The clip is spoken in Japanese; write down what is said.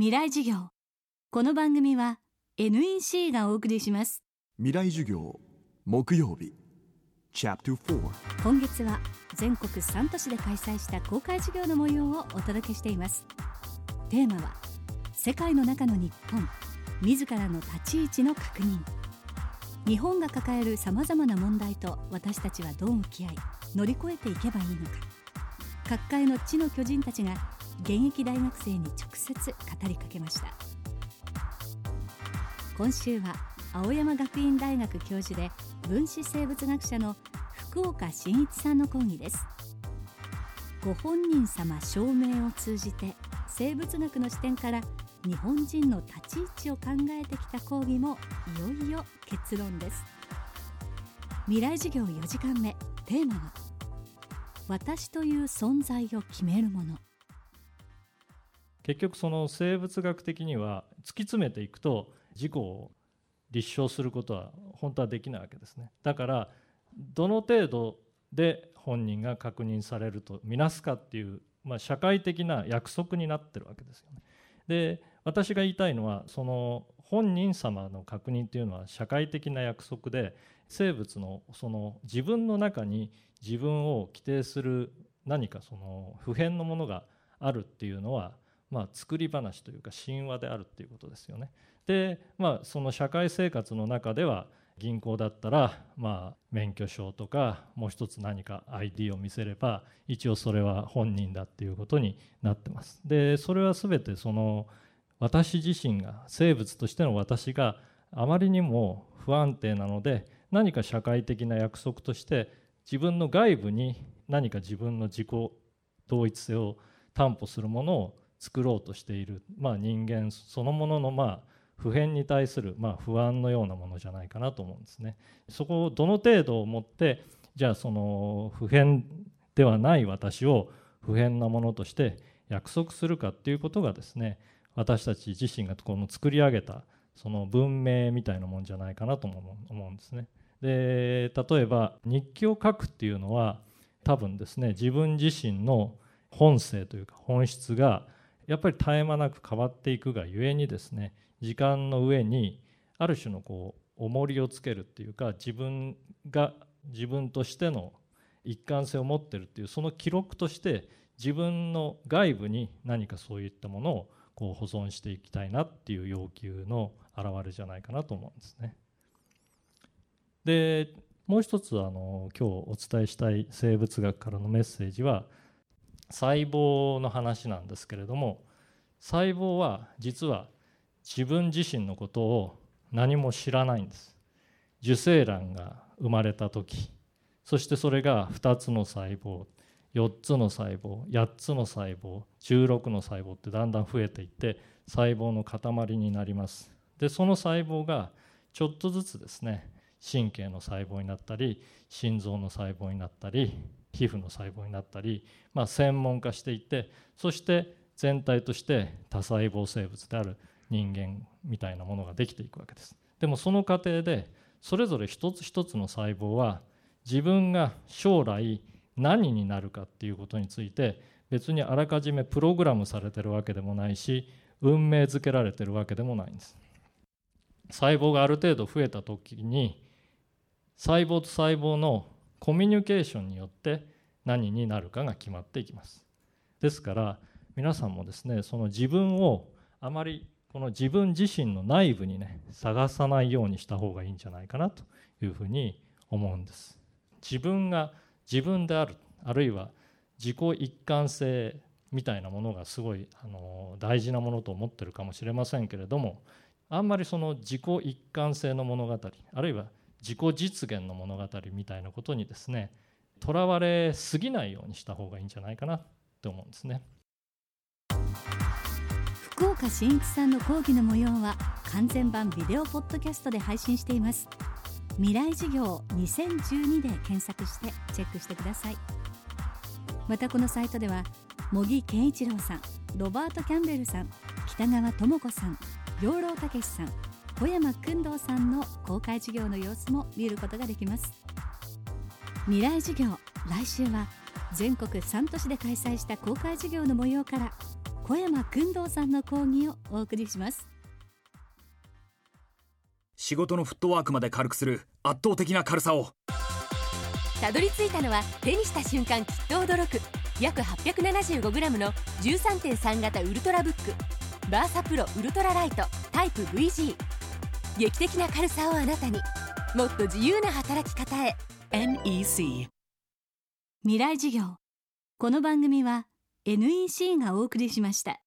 未来授業。この番組は NEC がお送りします。未来授業。木曜日。チャプター今月は全国3都市で開催した公開授業の模様をお届けしています。テーマは世界の中の日本自らの立ち位置の確認。日本が抱えるさまざまな問題と私たちはどう向き合い乗り越えていけばいいのか。各界の地の巨人たちが現役大学生に直接語りかけました。今週は青山学院大学教授で分子生物学者の福岡伸一さんの講義です。ご本人様証明を通じて生物学の視点から日本人の立ち位置を考えてきた講義もいよいよ結論です。未来授業4時間目テーマは私という存在を決めるもの。結局その生物学的には突き詰めていくと自己を立証することは本当はできないわけですね。だからどの程度で本人が確認されるとみなすかっていう、まあ、社会的な約束になってるわけですよね。で私が言いたいのはその本人様の確認っていうのは社会的な約束で生物のその自分の中に自分を規定する何かその普遍のものがあるっていうのはまあ、作り話というか神話であるっていうことですよね。で、まあ、その社会生活の中では銀行だったら、まあ、免許証とかもう一つ何か ID を見せれば一応それは本人だっていうことになってます。でそれは全てその私自身が生物としての私があまりにも不安定なので何か社会的な約束として自分の外部に何か自分の自己同一性を担保するものを作ろうとしている、まあ、人間そのもののまあ普遍に対するまあ不安のようなものじゃないかなと思うんですね。そこをどの程度をもってじゃあその普遍ではない私を普遍なものとして約束するかっていうことがですね私たち自身がこの作り上げたその文明みたいなもんじゃないかなとも思うんですね。で例えば日記を書くっていうのは多分ですね自分自身の本性というか本質がやっぱり絶え間なく変わっていくがゆえにですね時間の上にある種のこう重りをつけるっていうか自分が自分としての一貫性を持ってるっていうその記録として自分の外部に何かそういったものをこう保存していきたいなっていう要求の表れじゃないかなと思うんですね。でもう一つあの今日お伝えしたい生物学からのメッセージは細胞の話なんですけれども細胞は実は自分自身のことを何も知らないんです。受精卵が生まれた時そしてそれが2つの細胞4つの細胞8つの細胞16の細胞ってだんだん増えていって細胞の塊になります。でその細胞がちょっとずつですね神経の細胞になったり心臓の細胞になったり皮膚の細胞になったり、まあ、専門化していってそして全体として多細胞生物である人間みたいなものができていくわけです。でもその過程でそれぞれ一つ一つの細胞は自分が将来何になるかっていうことについて別にあらかじめプログラムされてるわけでもないし運命づけられてるわけでもないんです。細胞がある程度増えた時に細胞と細胞のコミュニケーションによって何になるかが決まっていきます。ですから皆さんもですねその自分をあまりこの自分自身の内部にね探さないようにした方がいいんじゃないかなというふうに思うんです。自分が自分であるあるいは自己一貫性みたいなものがすごいあの大事なものと思ってるかもしれませんけれどもあんまりその自己一貫性の物語あるいは自己実現の物語みたいなことにですねとらわれすぎないようにした方がいいんじゃないかなって思うんですね。福岡伸一さんの講義の模様は完全版ビデオポッドキャストで配信しています。未来授業2012で検索してチェックしてください。またこのサイトでは茂木健一郎さんロバート・キャンベルさん北川智子さん養老孟さん小山君堂さんの公開授業の様子も見ることができます。未来授業来週は全国3都市で開催した公開授業の模様から小山君堂さんの講義をお送りします。仕事のフットワークまで軽くする圧倒的な軽さを。たどり着いたのは手にした瞬間きっと驚く。約 875g の13.3型ウルトラブック。バーサプロウルトラライトタイプ VG 劇的な軽さをあなたにもっと自由な働き方へ。NEC 未来事業。この番組は NEC がお送りしました。